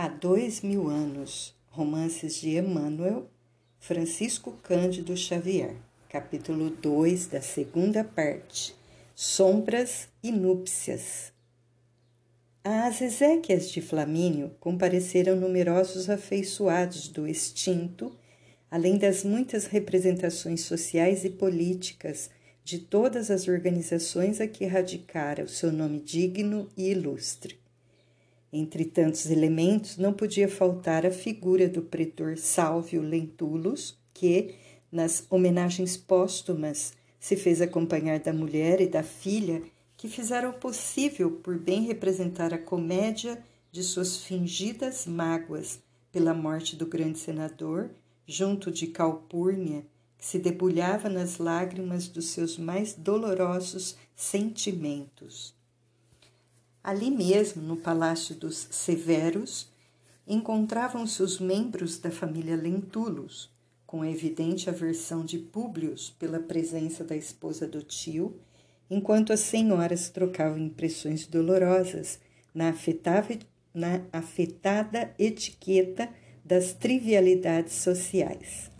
Há dois mil anos, romances de Emmanuel, Francisco Cândido Xavier, capítulo 2 da segunda parte, Sombras e Núpcias. Às exéquias de Flamínio compareceram numerosos afeiçoados do extinto, além das muitas representações sociais e políticas de todas as organizações a que radicara o seu nome digno e ilustre. Entre tantos elementos, não podia faltar a figura do pretor Salvio Lentulus, que, nas homenagens póstumas, se fez acompanhar da mulher e da filha que fizeram o possível por bem representar a comédia de suas fingidas mágoas pela morte do grande senador, junto de Calpurnia, que se debulhava nas lágrimas dos seus mais dolorosos sentimentos. Ali mesmo, no Palácio dos Severos, encontravam-se os membros da família Lentulus, com evidente aversão de Públio pela presença da esposa do tio, enquanto as senhoras trocavam impressões dolorosas na, na afetada etiqueta das trivialidades sociais.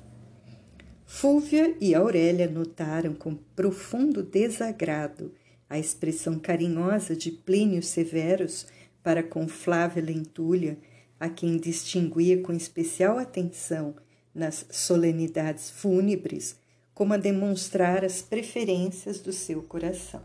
Fúvia e Aurélia notaram com profundo desagrado a expressão carinhosa de Plínio Severus para com Flávia Lentulha, a quem distinguia com especial atenção nas solenidades fúnebres, como a demonstrar as preferências do seu coração.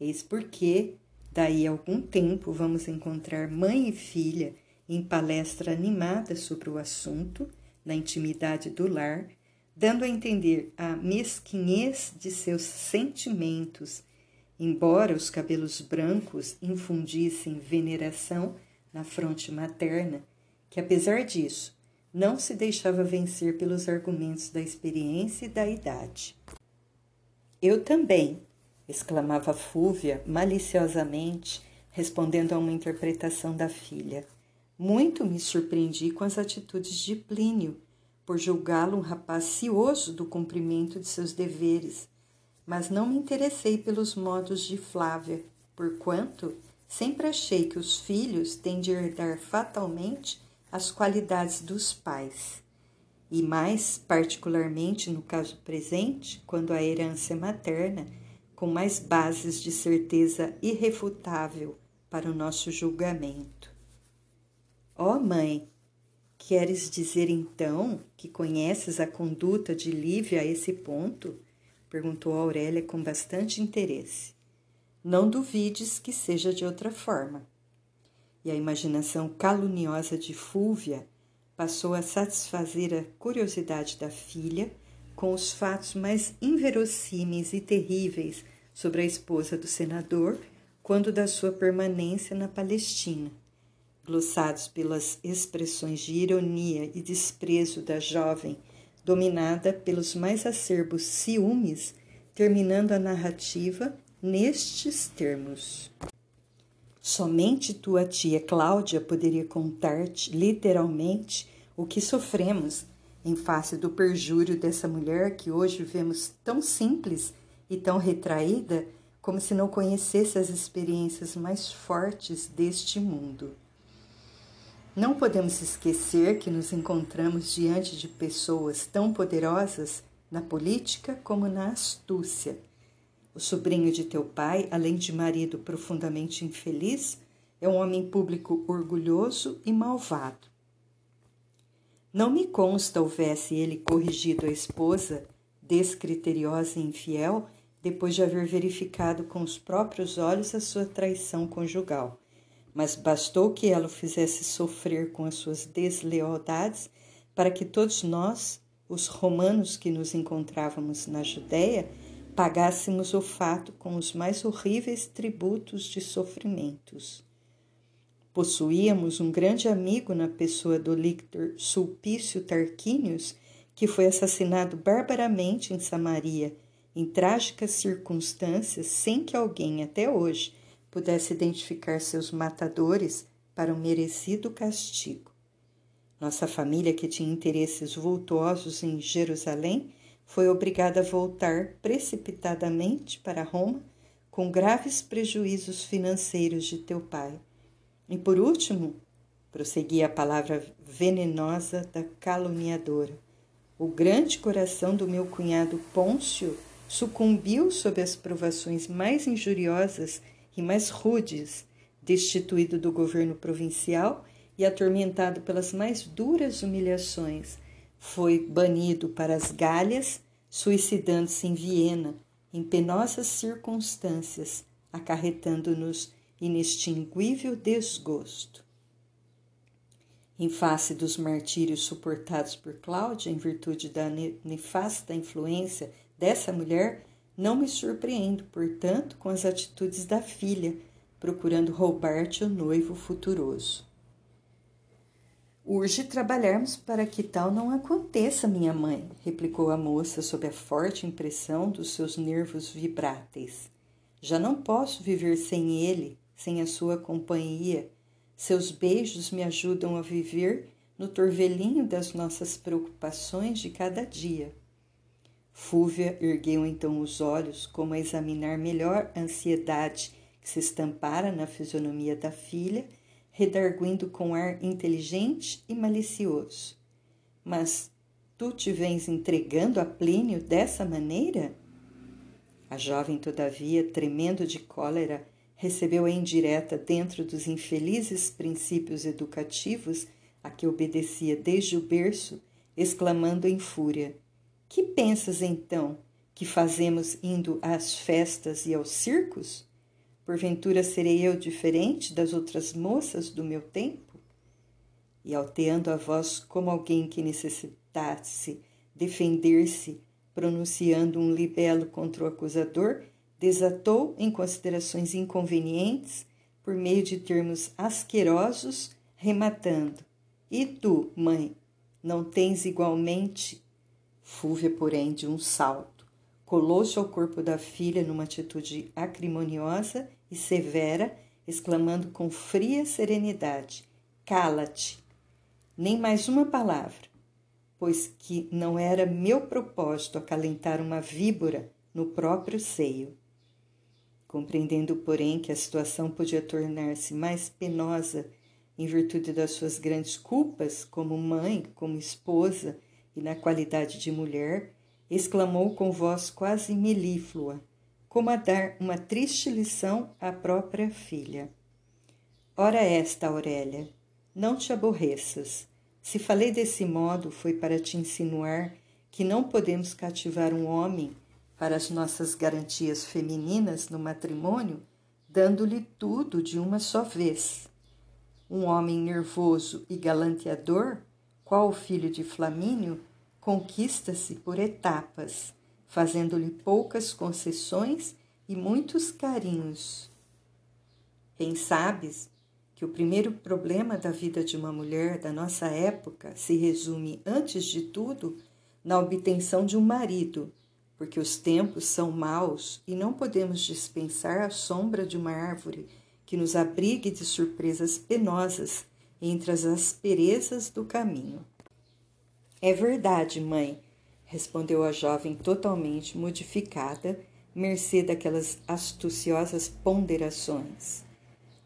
Eis porque, daí a algum tempo, vamos encontrar mãe e filha em palestra animada sobre o assunto, na intimidade do lar, dando a entender a mesquinhez de seus sentimentos Embora os cabelos brancos infundissem veneração na fronte materna, que apesar disso não se deixava vencer pelos argumentos da experiência e da idade. Eu também, exclamava Fúvia maliciosamente, respondendo a uma interpretação da filha. Muito me surpreendi com as atitudes de Plínio, por julgá-lo um rapaz cioso do cumprimento de seus deveres mas não me interessei pelos modos de Flávia, porquanto sempre achei que os filhos têm de herdar fatalmente as qualidades dos pais. E mais particularmente no caso presente, quando a herança é materna, com mais bases de certeza irrefutável para o nosso julgamento. Ó oh, mãe, queres dizer então que conheces a conduta de Lívia a esse ponto? Perguntou Aurélia com bastante interesse. Não duvides que seja de outra forma. E a imaginação caluniosa de Fúvia passou a satisfazer a curiosidade da filha com os fatos mais inverossímeis e terríveis sobre a esposa do senador quando da sua permanência na Palestina, glossados pelas expressões de ironia e desprezo da jovem dominada pelos mais acerbos ciúmes, terminando a narrativa nestes termos. Somente tua tia Cláudia poderia contar-te literalmente o que sofremos em face do perjúrio dessa mulher que hoje vemos tão simples e tão retraída como se não conhecesse as experiências mais fortes deste mundo. Não podemos esquecer que nos encontramos diante de pessoas tão poderosas na política como na astúcia. O sobrinho de teu pai, além de marido profundamente infeliz, é um homem público orgulhoso e malvado. Não me consta houvesse ele corrigido a esposa, descriteriosa e infiel, depois de haver verificado com os próprios olhos a sua traição conjugal mas bastou que ela o fizesse sofrer com as suas deslealdades para que todos nós, os romanos que nos encontrávamos na Judéia, pagássemos o fato com os mais horríveis tributos de sofrimentos. Possuíamos um grande amigo na pessoa do lictor Sulpício Tarquínios, que foi assassinado barbaramente em Samaria, em trágicas circunstâncias, sem que alguém até hoje pudesse identificar seus matadores para um merecido castigo. Nossa família, que tinha interesses vultuosos em Jerusalém, foi obrigada a voltar precipitadamente para Roma com graves prejuízos financeiros de teu pai. E por último, prosseguia a palavra venenosa da caluniadora. O grande coração do meu cunhado Pôncio sucumbiu sob as provações mais injuriosas mais rudes, destituído do governo provincial e atormentado pelas mais duras humilhações. Foi banido para as Galhas, suicidando-se em Viena, em penosas circunstâncias, acarretando-nos inextinguível desgosto. Em face dos martírios suportados por Cláudia em virtude da nefasta influência dessa mulher, não me surpreendo, portanto, com as atitudes da filha, procurando roubar-te o noivo futuroso. Urge trabalharmos para que tal não aconteça, minha mãe, replicou a moça sob a forte impressão dos seus nervos vibráteis. Já não posso viver sem ele, sem a sua companhia seus beijos me ajudam a viver no torvelinho das nossas preocupações de cada dia. Fúvia ergueu então os olhos, como a examinar melhor a ansiedade que se estampara na fisionomia da filha, redarguindo com ar inteligente e malicioso. Mas tu te vens entregando a Plínio dessa maneira? A jovem, todavia, tremendo de cólera, recebeu a indireta dentro dos infelizes princípios educativos a que obedecia desde o berço, exclamando em fúria: Que pensas então que fazemos indo às festas e aos circos? Porventura serei eu diferente das outras moças do meu tempo? E alteando a voz como alguém que necessitasse defender-se, pronunciando um libelo contra o acusador, desatou em considerações inconvenientes por meio de termos asquerosos, rematando: E tu, mãe, não tens igualmente? Fúvia, porém, de um salto, colou-se ao corpo da filha numa atitude acrimoniosa e severa, exclamando com fria serenidade: Cala-te! Nem mais uma palavra, pois que não era meu propósito acalentar uma víbora no próprio seio. Compreendendo, porém, que a situação podia tornar-se mais penosa em virtude das suas grandes culpas como mãe, como esposa e na qualidade de mulher, exclamou com voz quase melíflua, como a dar uma triste lição à própria filha. Ora esta, Aurélia, não te aborreças. Se falei desse modo, foi para te insinuar que não podemos cativar um homem para as nossas garantias femininas no matrimônio, dando-lhe tudo de uma só vez. Um homem nervoso e galanteador, qual o filho de Flamínio, conquista-se por etapas, fazendo-lhe poucas concessões e muitos carinhos. Bem sabes que o primeiro problema da vida de uma mulher da nossa época se resume, antes de tudo, na obtenção de um marido porque os tempos são maus e não podemos dispensar a sombra de uma árvore que nos abrigue de surpresas penosas entre as asperezas do caminho. É verdade, mãe, respondeu a jovem totalmente modificada, mercê daquelas astuciosas ponderações.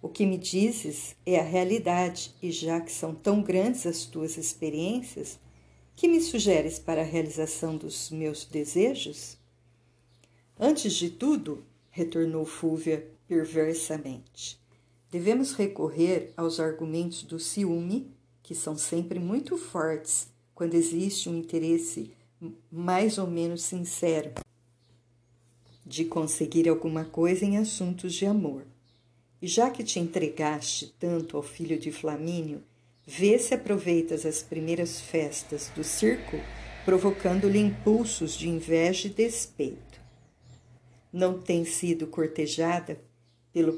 O que me dizes é a realidade, e já que são tão grandes as tuas experiências, que me sugeres para a realização dos meus desejos? Antes de tudo, retornou Fúvia perversamente, devemos recorrer aos argumentos do ciúme, que são sempre muito fortes quando existe um interesse mais ou menos sincero de conseguir alguma coisa em assuntos de amor. E já que te entregaste tanto ao filho de Flamínio, Vê se aproveitas as primeiras festas do circo, provocando-lhe impulsos de inveja e despeito. Não tem sido cortejada pelo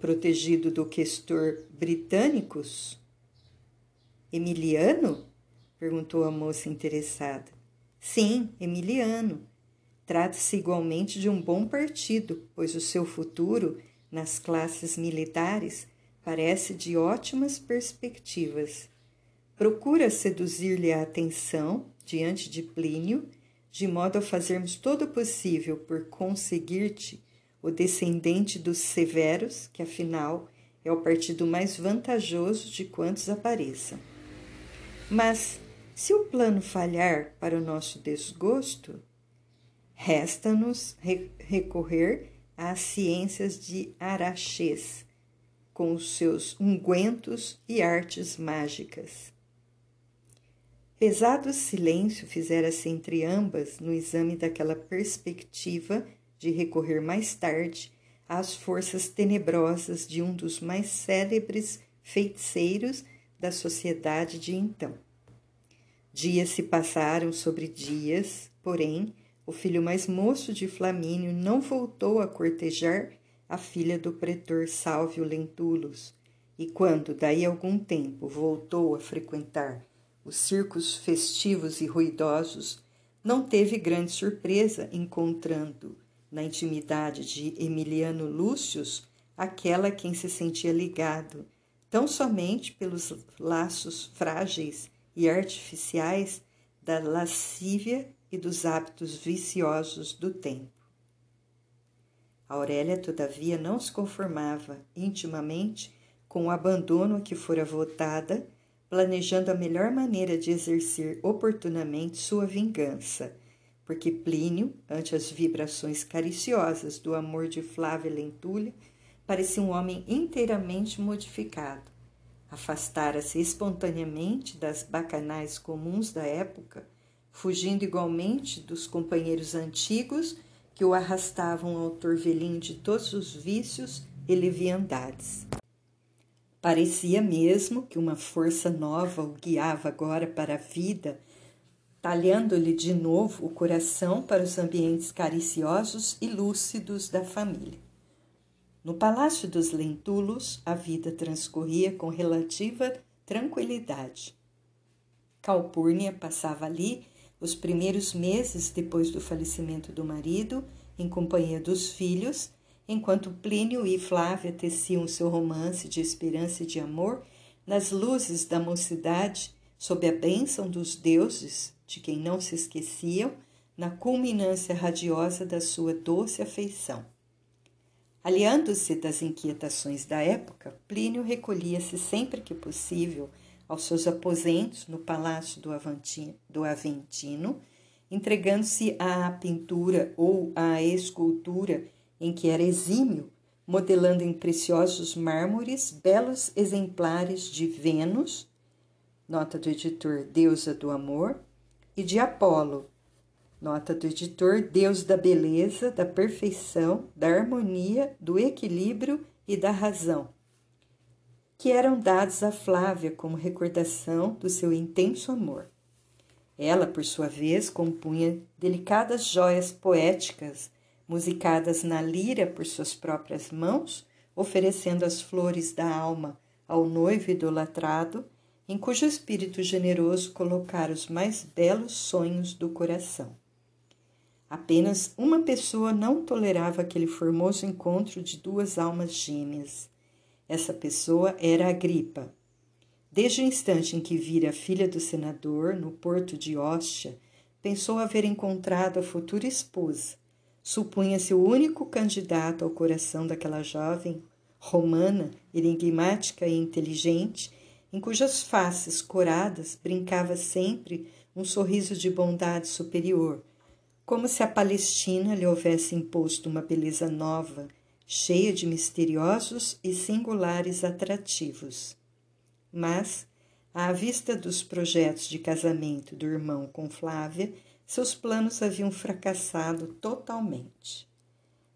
protegido do questor britânicos? Emiliano? perguntou a moça interessada. Sim, Emiliano. Trata-se igualmente de um bom partido, pois o seu futuro nas classes militares parece de ótimas perspectivas. Procura seduzir-lhe a atenção diante de Plínio, de modo a fazermos todo o possível por conseguir-te o descendente dos severos, que afinal é o partido mais vantajoso de quantos apareçam. Mas, se o plano falhar para o nosso desgosto, resta-nos recorrer às ciências de Araxês, com os seus ungüentos e artes mágicas. Pesado silêncio fizera-se entre ambas no exame daquela perspectiva de recorrer mais tarde às forças tenebrosas de um dos mais célebres feiticeiros da sociedade de então. Dias se passaram sobre dias, porém, o filho mais moço de Flamínio não voltou a cortejar a filha do pretor Sálvio Lentulus, e quando, daí algum tempo, voltou a frequentar os circos festivos e ruidosos, não teve grande surpresa encontrando na intimidade de Emiliano Lúcius aquela a quem se sentia ligado, tão somente pelos laços frágeis e artificiais da lascívia e dos hábitos viciosos do tempo. Aurélia, todavia, não se conformava intimamente com o abandono a que fora votada planejando a melhor maneira de exercer oportunamente sua vingança, porque Plínio, ante as vibrações cariciosas do amor de Flávia Lentulha, parecia um homem inteiramente modificado. Afastara-se espontaneamente das bacanais comuns da época, fugindo igualmente dos companheiros antigos que o arrastavam ao torvelinho de todos os vícios e leviandades. Parecia mesmo que uma força nova o guiava agora para a vida, talhando-lhe de novo o coração para os ambientes cariciosos e lúcidos da família. No palácio dos Lentulos, a vida transcorria com relativa tranquilidade. Calpurnia passava ali os primeiros meses depois do falecimento do marido, em companhia dos filhos, enquanto Plínio e Flávia teciam seu romance de esperança e de amor nas luzes da mocidade, sob a bênção dos deuses, de quem não se esqueciam, na culminância radiosa da sua doce afeição. Aliando-se das inquietações da época, Plínio recolhia-se sempre que possível aos seus aposentos no palácio do, do Aventino entregando-se à pintura ou à escultura em que era exímio, modelando em preciosos mármores belos exemplares de Vênus, nota do editor Deusa do Amor, e de Apolo, nota do editor Deus da beleza, da perfeição, da harmonia, do equilíbrio e da razão, que eram dados a Flávia como recordação do seu intenso amor. Ela, por sua vez, compunha delicadas joias poéticas musicadas na lira por suas próprias mãos, oferecendo as flores da alma ao noivo idolatrado, em cujo espírito generoso colocar os mais belos sonhos do coração. Apenas uma pessoa não tolerava aquele formoso encontro de duas almas gêmeas. Essa pessoa era Agripa. Desde o instante em que vira a filha do senador no porto de Ostia, pensou haver encontrado a futura esposa, supunha-se o único candidato ao coração daquela jovem romana, enigmática e inteligente, em cujas faces coradas brincava sempre um sorriso de bondade superior, como se a Palestina lhe houvesse imposto uma beleza nova, cheia de misteriosos e singulares atrativos. Mas, à vista dos projetos de casamento do irmão com Flávia, seus planos haviam fracassado totalmente.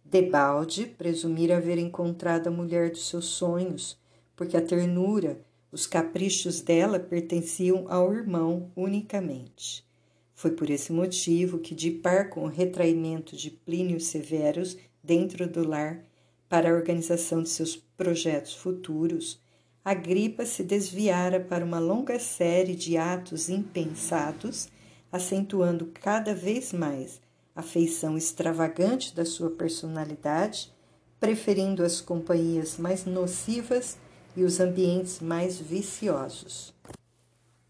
Debalde presumira haver encontrado a mulher dos seus sonhos, porque a ternura, os caprichos dela pertenciam ao irmão unicamente. Foi por esse motivo que, de par com o retraimento de Plínio Severus dentro do lar para a organização de seus projetos futuros, Agripa se desviara para uma longa série de atos impensados acentuando cada vez mais a feição extravagante da sua personalidade, preferindo as companhias mais nocivas e os ambientes mais viciosos.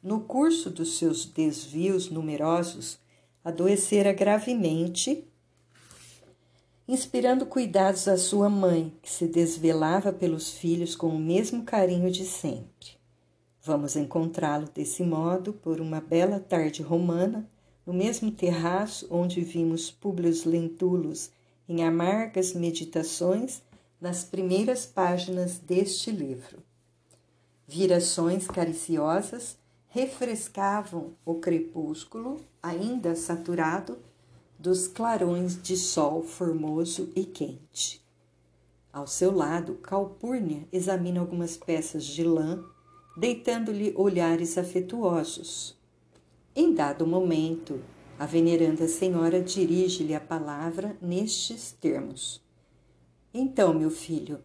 No curso dos seus desvios numerosos, adoecera gravemente inspirando cuidados à sua mãe, que se desvelava pelos filhos com o mesmo carinho de sempre. Vamos encontrá-lo desse modo por uma bela tarde romana, no mesmo terraço onde vimos Públio Lentulus em amargas meditações nas primeiras páginas deste livro. Virações cariciosas refrescavam o crepúsculo, ainda saturado dos clarões de sol formoso e quente. Ao seu lado, Calpurnia examina algumas peças de lã, deitando-lhe olhares afetuosos. Em dado momento, a veneranda senhora dirige-lhe a palavra nestes termos: Então, meu filho,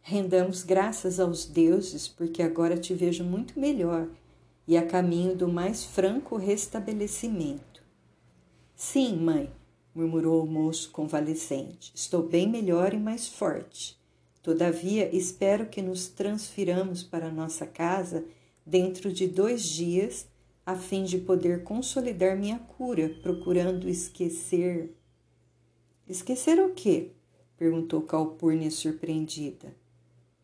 rendamos graças aos deuses, porque agora te vejo muito melhor e a caminho do mais franco restabelecimento. Sim, mãe, murmurou o moço convalescente. Estou bem melhor e mais forte. Todavia, espero que nos transfiramos para nossa casa dentro de dois dias, a fim de poder consolidar minha cura, procurando esquecer. Esquecer o quê? Perguntou Calpurnia surpreendida.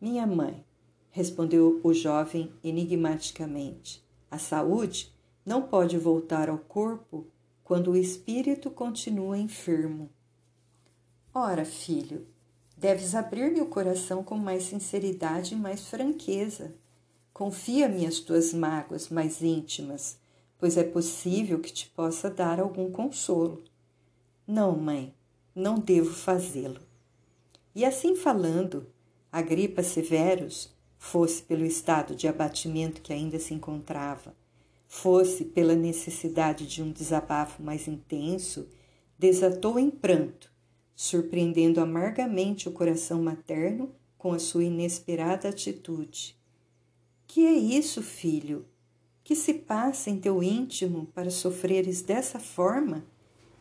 Minha mãe, respondeu o jovem enigmaticamente. A saúde não pode voltar ao corpo quando o espírito continua enfermo. Ora, filho, deves abrir-me o coração com mais sinceridade e mais franqueza. Confia-me as tuas mágoas mais íntimas, pois é possível que te possa dar algum consolo. Não, mãe, não devo fazê-lo. E assim falando, a gripa Severus, fosse pelo estado de abatimento que ainda se encontrava, fosse pela necessidade de um desabafo mais intenso, desatou em pranto, surpreendendo amargamente o coração materno com a sua inesperada atitude. Que é isso, filho? Que se passa em teu íntimo para sofreres dessa forma?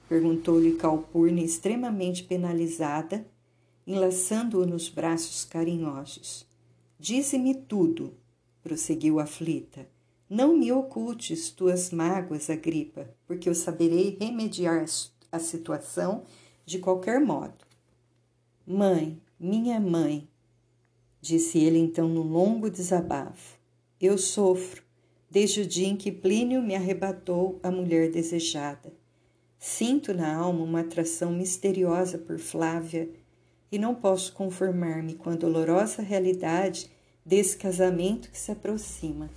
perguntou-lhe Calpurnia, extremamente penalizada, enlaçando-o nos braços carinhosos. Dize-me tudo, prosseguiu aflita. Não me ocultes tuas mágoas, Agripa, porque eu saberei remediar a situação de qualquer modo. Mãe, minha mãe, disse ele então num longo desabafo, eu sofro desde o dia em que Plínio me arrebatou a mulher desejada. Sinto na alma uma atração misteriosa por Flávia e não posso conformar-me com a dolorosa realidade desse casamento que se aproxima.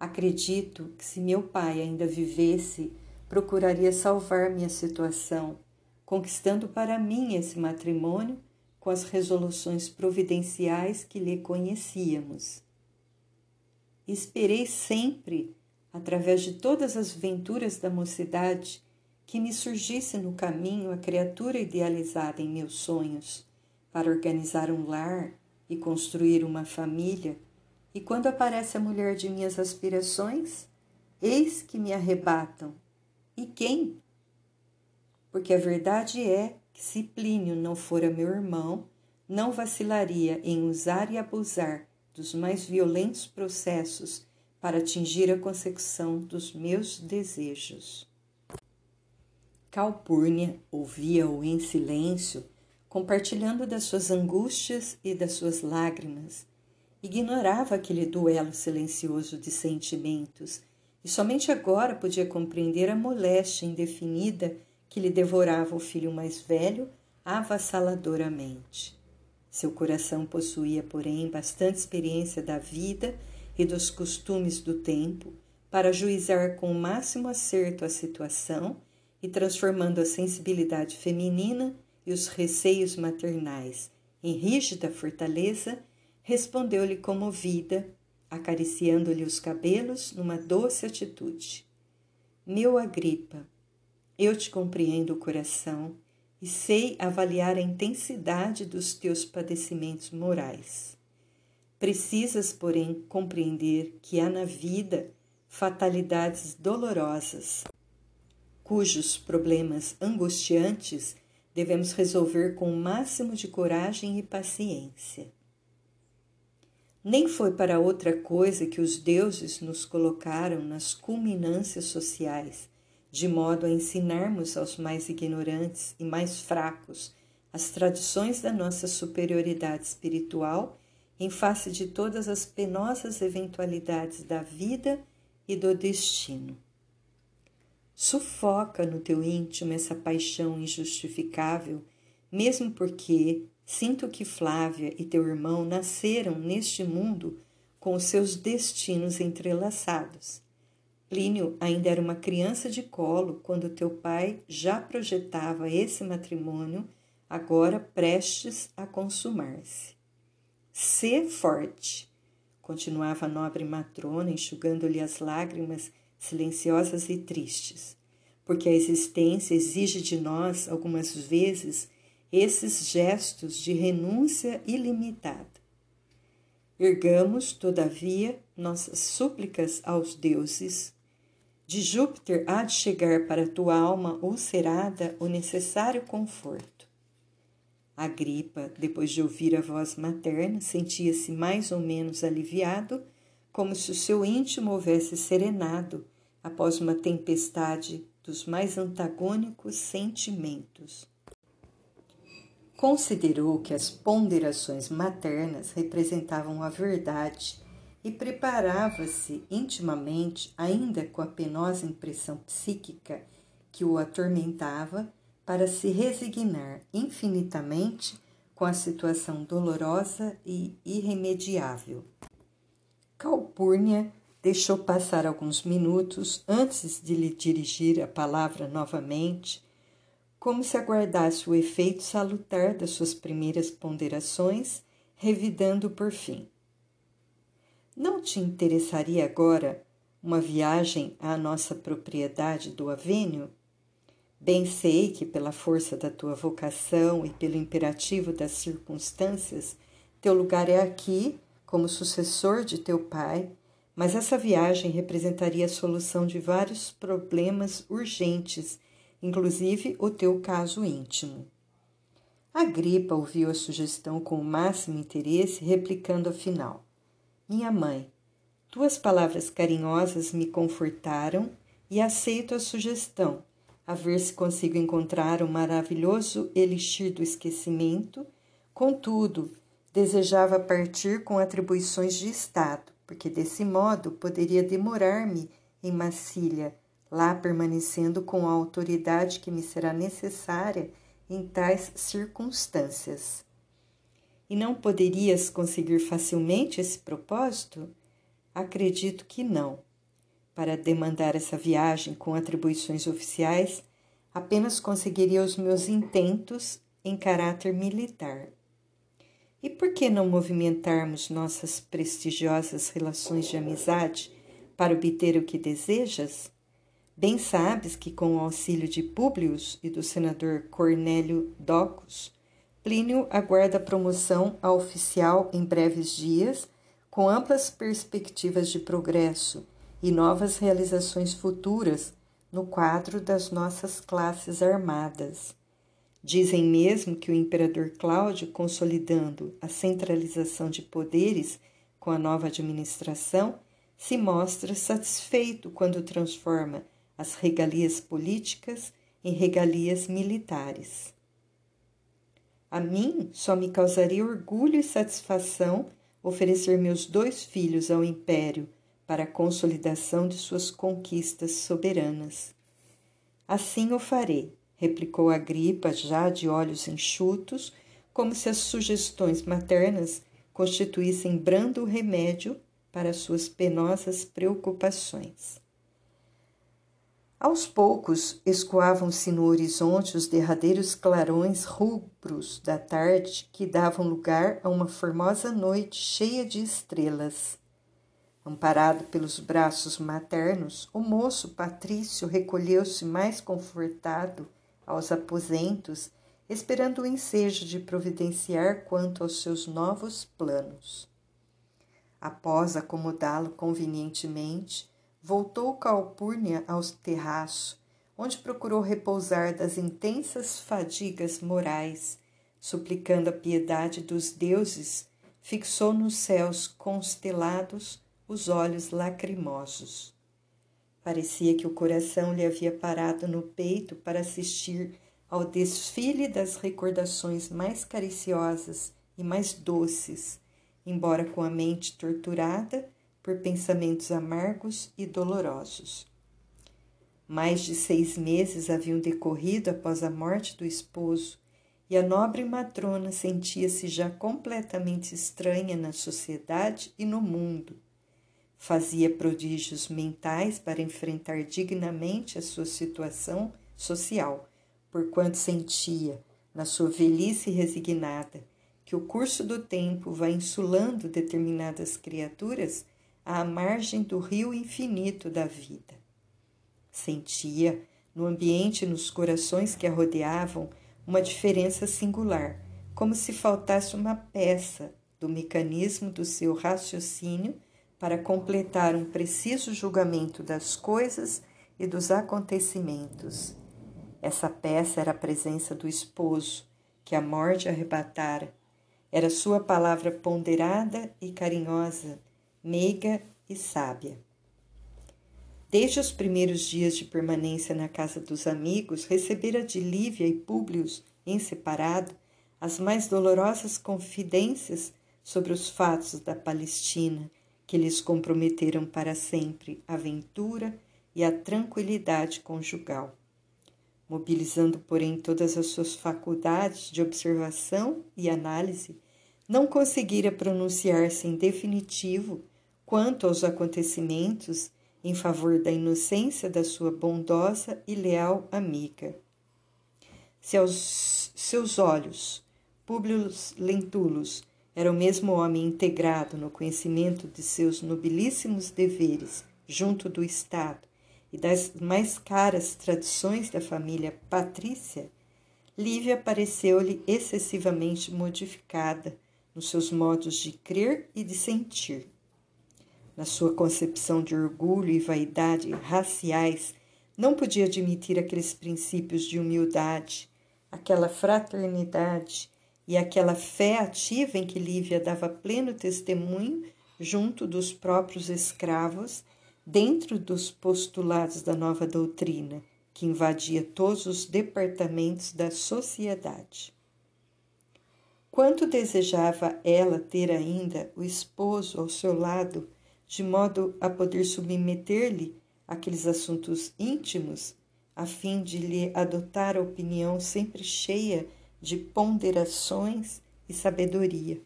Acredito que se meu pai ainda vivesse, procuraria salvar minha situação, conquistando para mim esse matrimônio com as resoluções providenciais que lhe conhecíamos. Esperei sempre, através de todas as venturas da mocidade, que me surgisse no caminho a criatura idealizada em meus sonhos, para organizar um lar e construir uma família e quando aparece a mulher de minhas aspirações, eis que me arrebatam. E quem? Porque a verdade é que se Plínio não fora meu irmão, não vacilaria em usar e abusar dos mais violentos processos para atingir a consecução dos meus desejos. Calpurnia ouvia-o em silêncio, compartilhando das suas angústias e das suas lágrimas, Ignorava aquele duelo silencioso de sentimentos e somente agora podia compreender a moléstia indefinida que lhe devorava o filho mais velho avassaladoramente. Seu coração possuía, porém, bastante experiência da vida e dos costumes do tempo para juizar com o máximo acerto a situação e transformando a sensibilidade feminina e os receios maternais em rígida fortaleza respondeu-lhe comovida, acariciando-lhe os cabelos numa doce atitude. Meu Agripa, eu te compreendo o coração e sei avaliar a intensidade dos teus padecimentos morais. Precisas, porém, compreender que há na vida fatalidades dolorosas, cujos problemas angustiantes devemos resolver com o máximo de coragem e paciência. Nem foi para outra coisa que os deuses nos colocaram nas culminâncias sociais, de modo a ensinarmos aos mais ignorantes e mais fracos as tradições da nossa superioridade espiritual em face de todas as penosas eventualidades da vida e do destino. Sufoca no teu íntimo essa paixão injustificável, mesmo porque sinto que Flávia e teu irmão nasceram neste mundo com os seus destinos entrelaçados. Plínio ainda era uma criança de colo quando teu pai já projetava esse matrimônio, agora prestes a consumar-se. Sê forte, continuava a nobre matrona, enxugando-lhe as lágrimas silenciosas e tristes, porque a existência exige de nós, algumas vezes, esses gestos de renúncia ilimitada. Ergamos, todavia, nossas súplicas aos deuses. De Júpiter há de chegar para tua alma ulcerada o necessário conforto. A gripa, depois de ouvir a voz materna, sentia-se mais ou menos aliviado como se o seu íntimo houvesse serenado após uma tempestade dos mais antagônicos sentimentos. Considerou que as ponderações maternas representavam a verdade e preparava-se intimamente, ainda com a penosa impressão psíquica que o atormentava, para se resignar infinitamente com a situação dolorosa e irremediável. Calpurnia deixou passar alguns minutos antes de lhe dirigir a palavra novamente, como se aguardasse o efeito salutar das suas primeiras ponderações, revidando por fim. Não te interessaria agora uma viagem à nossa propriedade do Avênio? Bem sei que, pela força da tua vocação e pelo imperativo das circunstâncias, teu lugar é aqui, como sucessor de teu pai, mas essa viagem representaria a solução de vários problemas urgentes, inclusive o teu caso íntimo. A gripa ouviu a sugestão com o máximo interesse, replicando afinal: Minha mãe, tuas palavras carinhosas me confortaram e aceito a sugestão a ver se consigo encontrar o maravilhoso elixir do esquecimento. Contudo, desejava partir com atribuições de Estado, porque desse modo poderia demorar-me em Massília, lá permanecendo com a autoridade que me será necessária em tais circunstâncias. E não poderias conseguir facilmente esse propósito? Acredito que não para demandar essa viagem com atribuições oficiais, apenas conseguiria os meus intentos em caráter militar. E por que não movimentarmos nossas prestigiosas relações de amizade para obter o que desejas? Bem sabes que, com o auxílio de Públio e do senador Cornélio Docus, Plínio aguarda promoção a oficial em breves dias, com amplas perspectivas de progresso e novas realizações futuras no quadro das nossas classes armadas. Dizem mesmo que o imperador Cláudio, consolidando a centralização de poderes com a nova administração, se mostra satisfeito quando transforma as regalias políticas em regalias militares. A mim só me causaria orgulho e satisfação oferecer meus dois filhos ao império para a consolidação de suas conquistas soberanas. Assim o farei, replicou Agripa, já de olhos enxutos, como se as sugestões maternas constituíssem brando remédio para suas penosas preocupações. Aos poucos escoavam-se no horizonte os derradeiros clarões rubros da tarde que davam lugar a uma formosa noite cheia de estrelas. Amparado pelos braços maternos, o moço Patrício recolheu-se mais confortado aos aposentos, esperando o ensejo de providenciar quanto aos seus novos planos. Após acomodá-lo convenientemente, voltou Calpurnia ao terraço, onde procurou repousar das intensas fadigas morais, suplicando a piedade dos deuses, fixou nos céus constelados os olhos lacrimosos. Parecia que o coração lhe havia parado no peito para assistir ao desfile das recordações mais cariciosas e mais doces, embora com a mente torturada por pensamentos amargos e dolorosos. Mais de seis meses haviam decorrido após a morte do esposo e a nobre matrona sentia-se já completamente estranha na sociedade e no mundo. Fazia prodígios mentais para enfrentar dignamente a sua situação social, porquanto sentia, na sua velhice resignada, que o curso do tempo vai insulando determinadas criaturas à margem do rio infinito da vida. Sentia, no ambiente e nos corações que a rodeavam, uma diferença singular, como se faltasse uma peça do mecanismo do seu raciocínio para completar um preciso julgamento das coisas e dos acontecimentos. Essa peça era a presença do esposo, que a morte arrebatara. Era sua palavra ponderada e carinhosa, meiga e sábia. Desde os primeiros dias de permanência na casa dos amigos, recebera de Lívia e Públio, em separado, as mais dolorosas confidências sobre os fatos da Palestina, que lhes comprometeram para sempre a ventura e a tranquilidade conjugal. Mobilizando, porém, todas as suas faculdades de observação e análise, não conseguira pronunciar-se em definitivo quanto aos acontecimentos em favor da inocência da sua bondosa e leal amiga. Se aos seus olhos, Públio Lentulus era o mesmo homem integrado no conhecimento de seus nobilíssimos deveres junto do Estado e das mais caras tradições da família patrícia, Lívia pareceu-lhe excessivamente modificada nos seus modos de crer e de sentir. Na sua concepção de orgulho e vaidade raciais, não podia admitir aqueles princípios de humildade, aquela fraternidade e aquela fé ativa em que Lívia dava pleno testemunho junto dos próprios escravos, dentro dos postulados da nova doutrina, que invadia todos os departamentos da sociedade. Quanto desejava ela ter ainda o esposo ao seu lado de modo a poder submeter-lhe aqueles assuntos íntimos, a fim de lhe adotar a opinião sempre cheia de ponderações e sabedoria.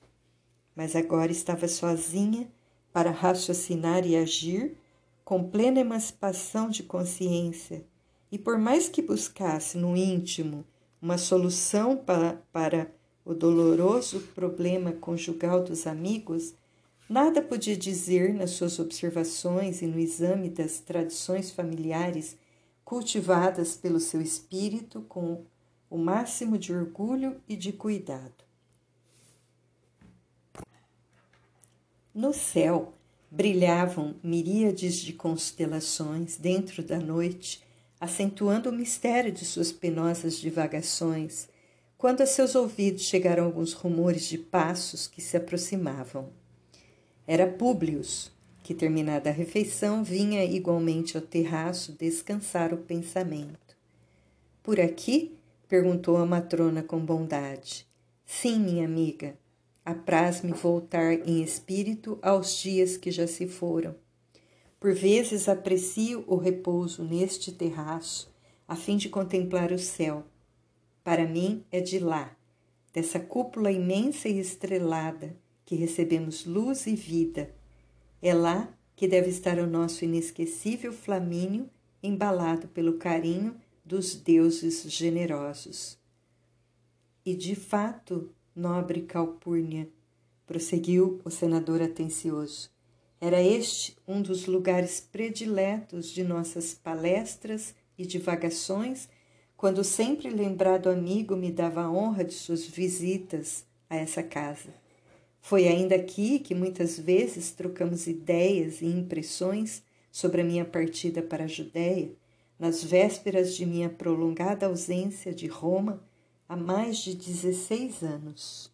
Mas agora estava sozinha para raciocinar e agir com plena emancipação de consciência, e por mais que buscasse no íntimo uma solução para, para o doloroso problema conjugal dos amigos, Nada podia dizer nas suas observações e no exame das tradições familiares cultivadas pelo seu espírito com o máximo de orgulho e de cuidado. No céu brilhavam miríades de constelações dentro da noite, acentuando o mistério de suas penosas divagações, quando a seus ouvidos chegaram alguns rumores de passos que se aproximavam. Era Públio, que, terminada a refeição, vinha igualmente ao terraço descansar o pensamento. Por aqui? Perguntou a matrona com bondade. Sim, minha amiga. Apraz-me voltar em espírito aos dias que já se foram. Por vezes aprecio o repouso neste terraço, a fim de contemplar o céu. Para mim é de lá, dessa cúpula imensa e estrelada, que recebemos luz e vida. É lá que deve estar o nosso inesquecível Flamínio, embalado pelo carinho dos deuses generosos. E de fato, nobre Calpurnia, prosseguiu o senador atencioso, era este um dos lugares prediletos de nossas palestras e divagações, quando sempre lembrado amigo me dava a honra de suas visitas a essa casa. Foi ainda aqui que muitas vezes trocamos ideias e impressões sobre a minha partida para a Judéia, nas vésperas de minha prolongada ausência de Roma há mais de 16 anos.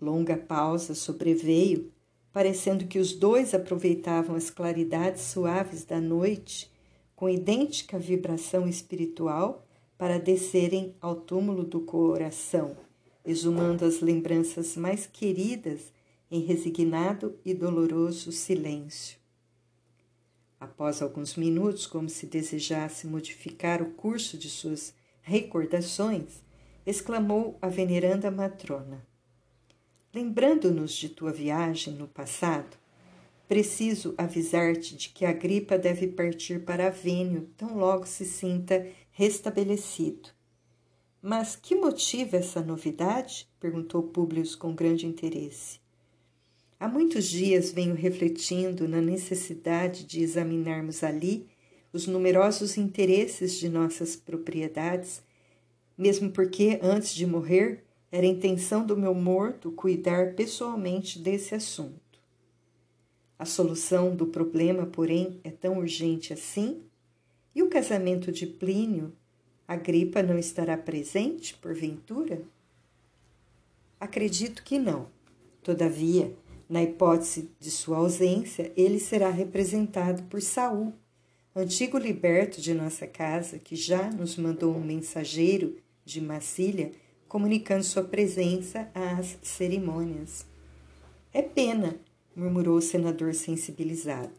Longa pausa sobreveio, parecendo que os dois aproveitavam as claridades suaves da noite com idêntica vibração espiritual para descerem ao túmulo do coração, exumando as lembranças mais queridas em resignado e doloroso silêncio. Após alguns minutos, como se desejasse modificar o curso de suas recordações, exclamou a veneranda matrona: Lembrando-nos de tua viagem no passado, preciso avisar-te de que a gripa deve partir para Vênio tão logo se sinta restabelecido. Mas que motiva essa novidade? perguntou Públio com grande interesse. Há muitos dias venho refletindo na necessidade de examinarmos ali os numerosos interesses de nossas propriedades, mesmo porque, antes de morrer, era intenção do meu morto cuidar pessoalmente desse assunto. A solução do problema, porém, é tão urgente assim? E o casamento de Plínio? A gripa não estará presente, porventura? Acredito que não. Todavia, na hipótese de sua ausência, ele será representado por Saul, antigo liberto de nossa casa, que já nos mandou um mensageiro de Massília comunicando sua presença às cerimônias. É pena, murmurou o senador sensibilizado.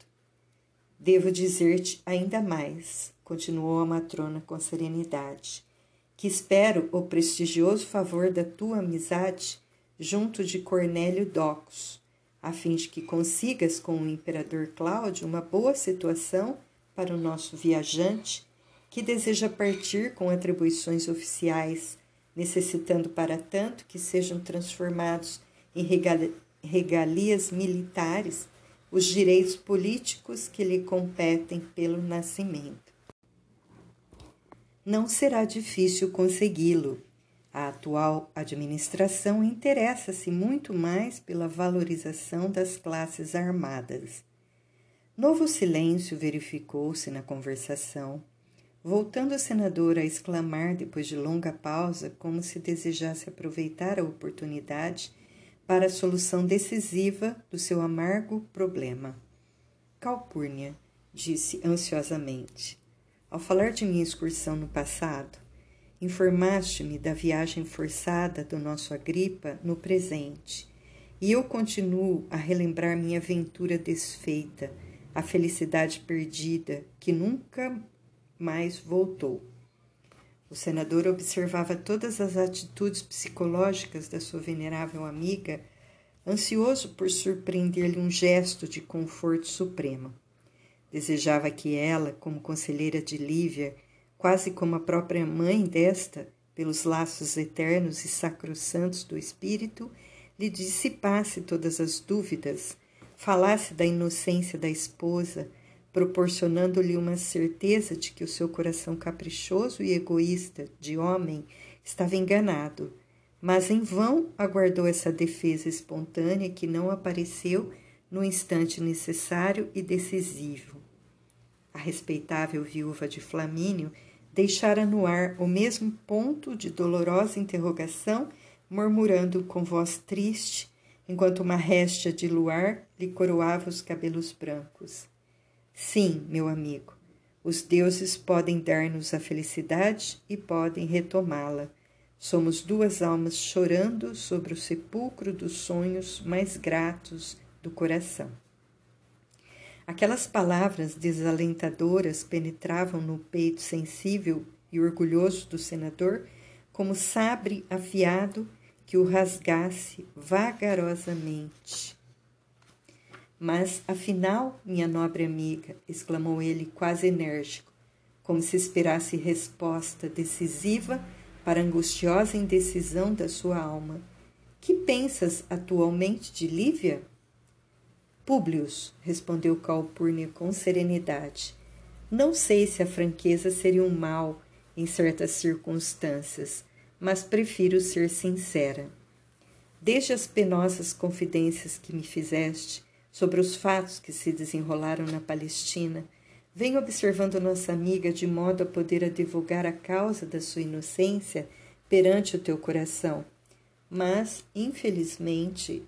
Devo dizer-te ainda mais, continuou a matrona com serenidade, que espero o prestigioso favor da tua amizade junto de Cornélio Docus, a fim de que consigas com o imperador Cláudio uma boa situação para o nosso viajante que deseja partir com atribuições oficiais, necessitando para tanto que sejam transformados em regalias militares os direitos políticos que lhe competem pelo nascimento. Não será difícil consegui-lo a atual administração interessa-se muito mais pela valorização das classes armadas. Novo silêncio verificou-se na conversação, voltando o senador a exclamar depois de longa pausa, como se desejasse aproveitar a oportunidade para a solução decisiva do seu amargo problema. Calpurnia, disse ansiosamente, ao falar de minha excursão no passado, Informaste-me da viagem forçada do nosso Agripa no presente, e eu continuo a relembrar minha aventura desfeita, a felicidade perdida que nunca mais voltou. O senador observava todas as atitudes psicológicas da sua venerável amiga, ansioso por surpreender-lhe um gesto de conforto supremo. Desejava que ela, como conselheira de Lívia, quase como a própria mãe desta, pelos laços eternos e sacrossantos do espírito, lhe dissipasse todas as dúvidas, falasse da inocência da esposa, proporcionando-lhe uma certeza de que o seu coração caprichoso e egoísta de homem estava enganado, mas em vão aguardou essa defesa espontânea que não apareceu no instante necessário e decisivo. A respeitável viúva de Flamínio deixara no ar o mesmo ponto de dolorosa interrogação, murmurando com voz triste, enquanto uma réstia de luar lhe coroava os cabelos brancos. Sim, meu amigo, os deuses podem dar-nos a felicidade e podem retomá-la. Somos duas almas chorando sobre o sepulcro dos sonhos mais gratos do coração. Aquelas palavras desalentadoras penetravam no peito sensível e orgulhoso do senador como sabre afiado que o rasgasse vagarosamente. Mas, afinal, minha nobre amiga, exclamou ele quase enérgico, como se esperasse resposta decisiva para a angustiosa indecisão da sua alma. Que pensas atualmente de Lívia? Públios, respondeu Calpurnia com serenidade. Não sei se a franqueza seria um mal em certas circunstâncias, mas prefiro ser sincera. Desde as penosas confidências que me fizeste sobre os fatos que se desenrolaram na Palestina, venho observando nossa amiga de modo a poder advogar a causa da sua inocência perante o teu coração. Mas, infelizmente,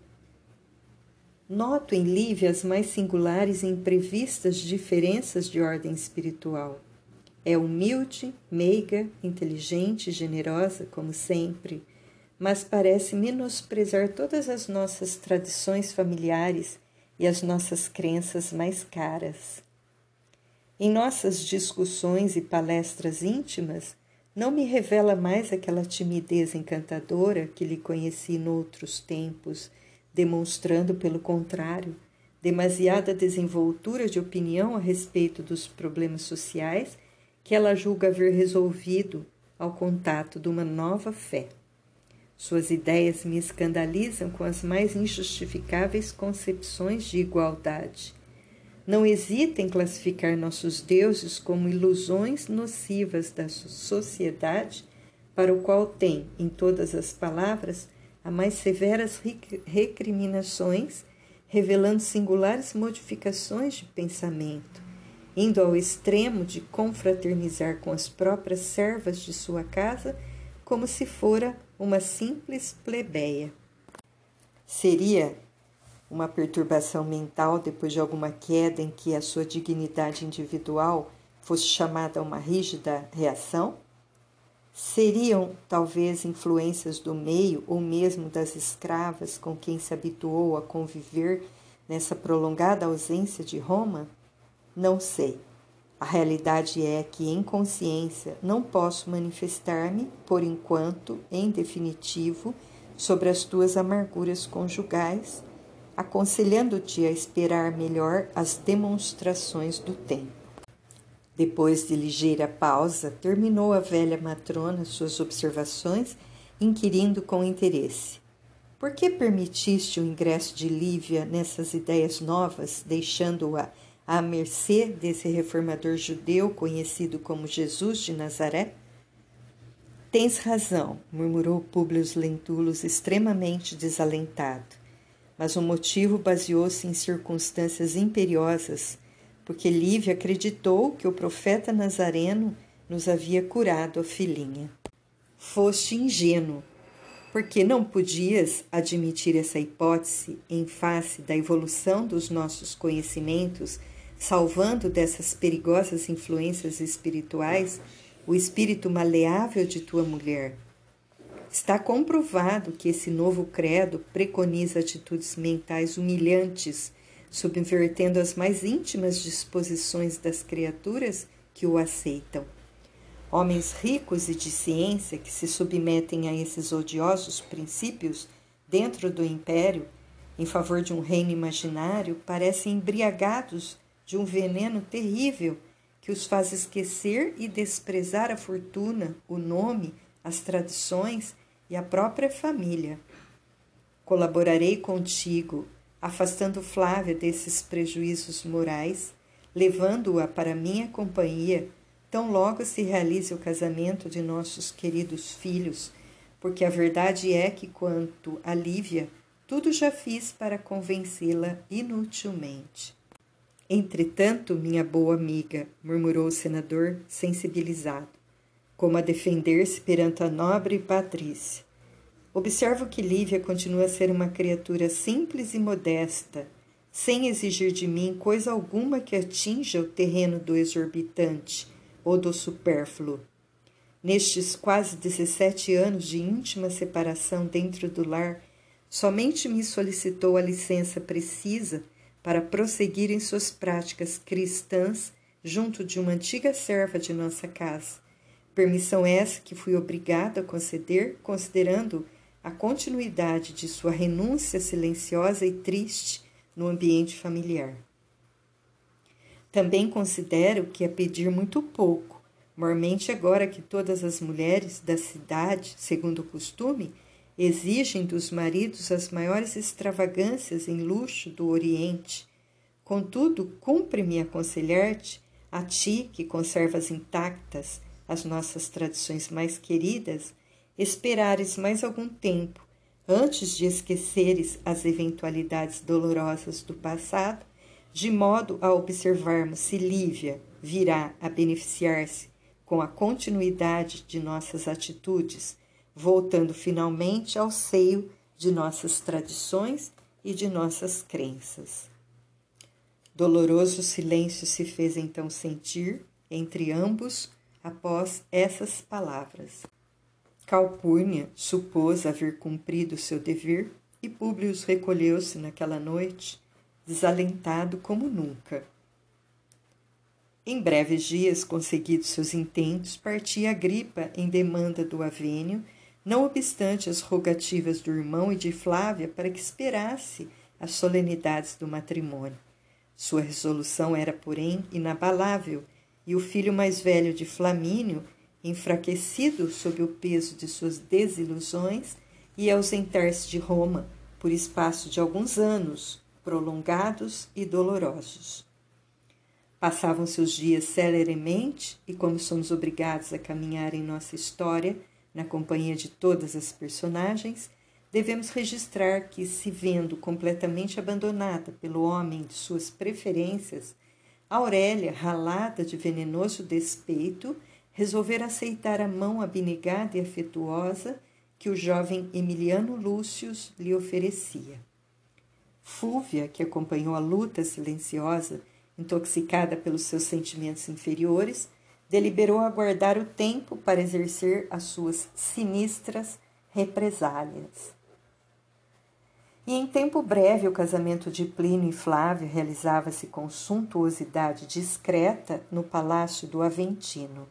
Noto em Lívia as mais singulares e imprevistas diferenças de ordem espiritual. É humilde, meiga, inteligente e generosa, como sempre, mas parece menosprezar todas as nossas tradições familiares e as nossas crenças mais caras. Em nossas discussões e palestras íntimas, não me revela mais aquela timidez encantadora que lhe conheci noutros tempos, demonstrando, pelo contrário, demasiada desenvoltura de opinião a respeito dos problemas sociais que ela julga haver resolvido ao contato de uma nova fé. Suas ideias me escandalizam com as mais injustificáveis concepções de igualdade. Não hesita em classificar nossos deuses como ilusões nocivas da sociedade, para o qual tem, em todas as palavras, as mais severas recriminações, revelando singulares modificações de pensamento indo ao extremo de confraternizar com as próprias servas de sua casa, como se fora uma simples plebeia. Seria uma perturbação mental depois de alguma queda em que a sua dignidade individual fosse chamada a uma rígida reação? Seriam talvez influências do meio ou mesmo das escravas com quem se habituou a conviver nessa prolongada ausência de Roma? Não sei. A realidade é que, em consciência, não posso manifestar-me, por enquanto, em definitivo, sobre as tuas amarguras conjugais, aconselhando-te a esperar melhor as demonstrações do tempo. Depois de ligeira pausa, terminou a velha matrona suas observações, inquirindo com interesse: Por que permitiste o ingresso de Lívia nessas ideias novas, deixando-a à mercê desse reformador judeu conhecido como Jesus de Nazaré? Tens razão, murmurou Públio Lentulus extremamente desalentado. Mas o motivo baseou-se em circunstâncias imperiosas, porque Lívia acreditou que o profeta Nazareno nos havia curado a filhinha. Foste ingênuo, porque não podias admitir essa hipótese em face da evolução dos nossos conhecimentos salvando dessas perigosas influências espirituais o espírito maleável de tua mulher. Está comprovado que esse novo credo preconiza atitudes mentais humilhantes, subvertendo as mais íntimas disposições das criaturas que o aceitam. Homens ricos e de ciência que se submetem a esses odiosos princípios dentro do império, em favor de um reino imaginário, parecem embriagados de um veneno terrível que os faz esquecer e desprezar a fortuna, o nome, as tradições e a própria família. Colaborarei contigo, afastando Flávia desses prejuízos morais, levando-a para minha companhia, tão logo se realize o casamento de nossos queridos filhos, porque a verdade é que, quanto a Lívia, tudo já fiz para convencê-la inutilmente. Entretanto, minha boa amiga, murmurou o senador, sensibilizado, como a defender-se perante a nobre Patrícia. Observo que Lívia continua a ser uma criatura simples e modesta, sem exigir de mim coisa alguma que atinja o terreno do exorbitante ou do supérfluo. Nestes quase 17 anos de íntima separação dentro do lar, somente me solicitou a licença precisa para prosseguir em suas práticas cristãs junto de uma antiga serva de nossa casa. Permissão essa que fui obrigado a conceder, considerando a continuidade de sua renúncia silenciosa e triste no ambiente familiar. Também considero que é pedir muito pouco, mormente agora que todas as mulheres da cidade, segundo o costume, exigem dos maridos as maiores extravagâncias em luxo do Oriente. Contudo, cumpre-me aconselhar-te, a ti que conservas intactas as nossas tradições mais queridas, esperares mais algum tempo antes de esqueceres as eventualidades dolorosas do passado, de modo a observarmos se Lívia virá a beneficiar-se com a continuidade de nossas atitudes voltando finalmente ao seio de nossas tradições e de nossas crenças. Doloroso silêncio se fez então sentir entre ambos após essas palavras. Calpurnia supôs haver cumprido seu dever e Públio recolheu-se naquela noite, desalentado como nunca. Em breves dias, conseguidos seus intentos, partia Agripa em demanda do Avênio, não obstante as rogativas do irmão e de Flávia para que esperasse as solenidades do matrimônio. Sua resolução era, porém, inabalável, e o filho mais velho de Flamínio, enfraquecido sob o peso de suas desilusões, ia ausentar-se de Roma por espaço de alguns anos, prolongados e dolorosos. Passavam-se os dias celeremente, e como somos obrigados a caminhar em nossa história, na companhia de todas as personagens, devemos registrar que, se vendo completamente abandonada pelo homem de suas preferências, Aurélia, ralada de venenoso despeito, resolvera aceitar a mão abnegada e afetuosa que o jovem Emiliano Lúcio lhe oferecia. Fúvia, que acompanhou a luta silenciosa intoxicada pelos seus sentimentos inferiores, deliberou aguardar o tempo para exercer as suas sinistras represálias. E em tempo breve o casamento de Plínio e Flávio realizava-se com suntuosidade discreta no palácio do Aventino.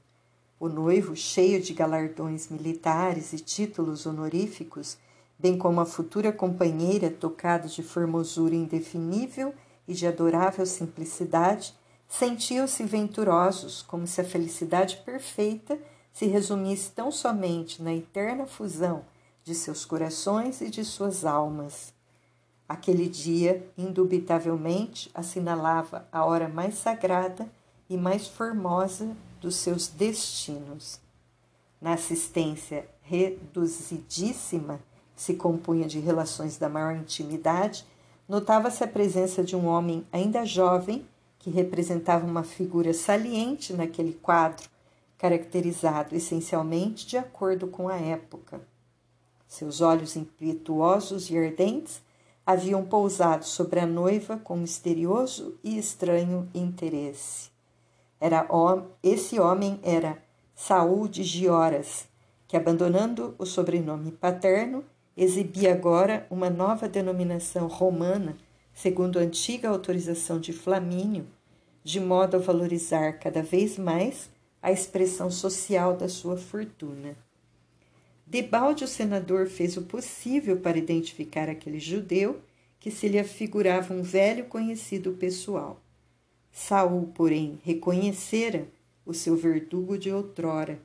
O noivo, cheio de galardões militares e títulos honoríficos, bem como a futura companheira, tocada de formosura indefinível e de adorável simplicidade, sentiam-se venturosos, como se a felicidade perfeita se resumisse tão somente na eterna fusão de seus corações e de suas almas. Aquele dia, indubitavelmente, assinalava a hora mais sagrada e mais formosa dos seus destinos. Na assistência reduzidíssima, se compunha de relações da maior intimidade, notava-se a presença de um homem ainda jovem que representava uma figura saliente naquele quadro, caracterizado essencialmente de acordo com a época. Seus olhos impetuosos e ardentes haviam pousado sobre a noiva com misterioso e estranho interesse. Era esse homem era Saul de Gioras, que abandonando o sobrenome paterno, exibia agora uma nova denominação romana, segundo a antiga autorização de Flamínio, de modo a valorizar cada vez mais a expressão social da sua fortuna. Debalde, o senador, fez o possível para identificar aquele judeu que se lhe afigurava um velho conhecido pessoal. Saul, porém, reconhecera o seu verdugo de outrora.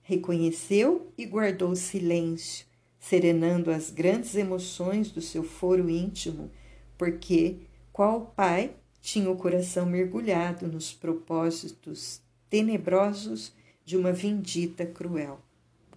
Reconheceu e guardou silêncio, serenando as grandes emoções do seu foro íntimo, porque, qual pai, tinha o coração mergulhado nos propósitos tenebrosos de uma vindita cruel.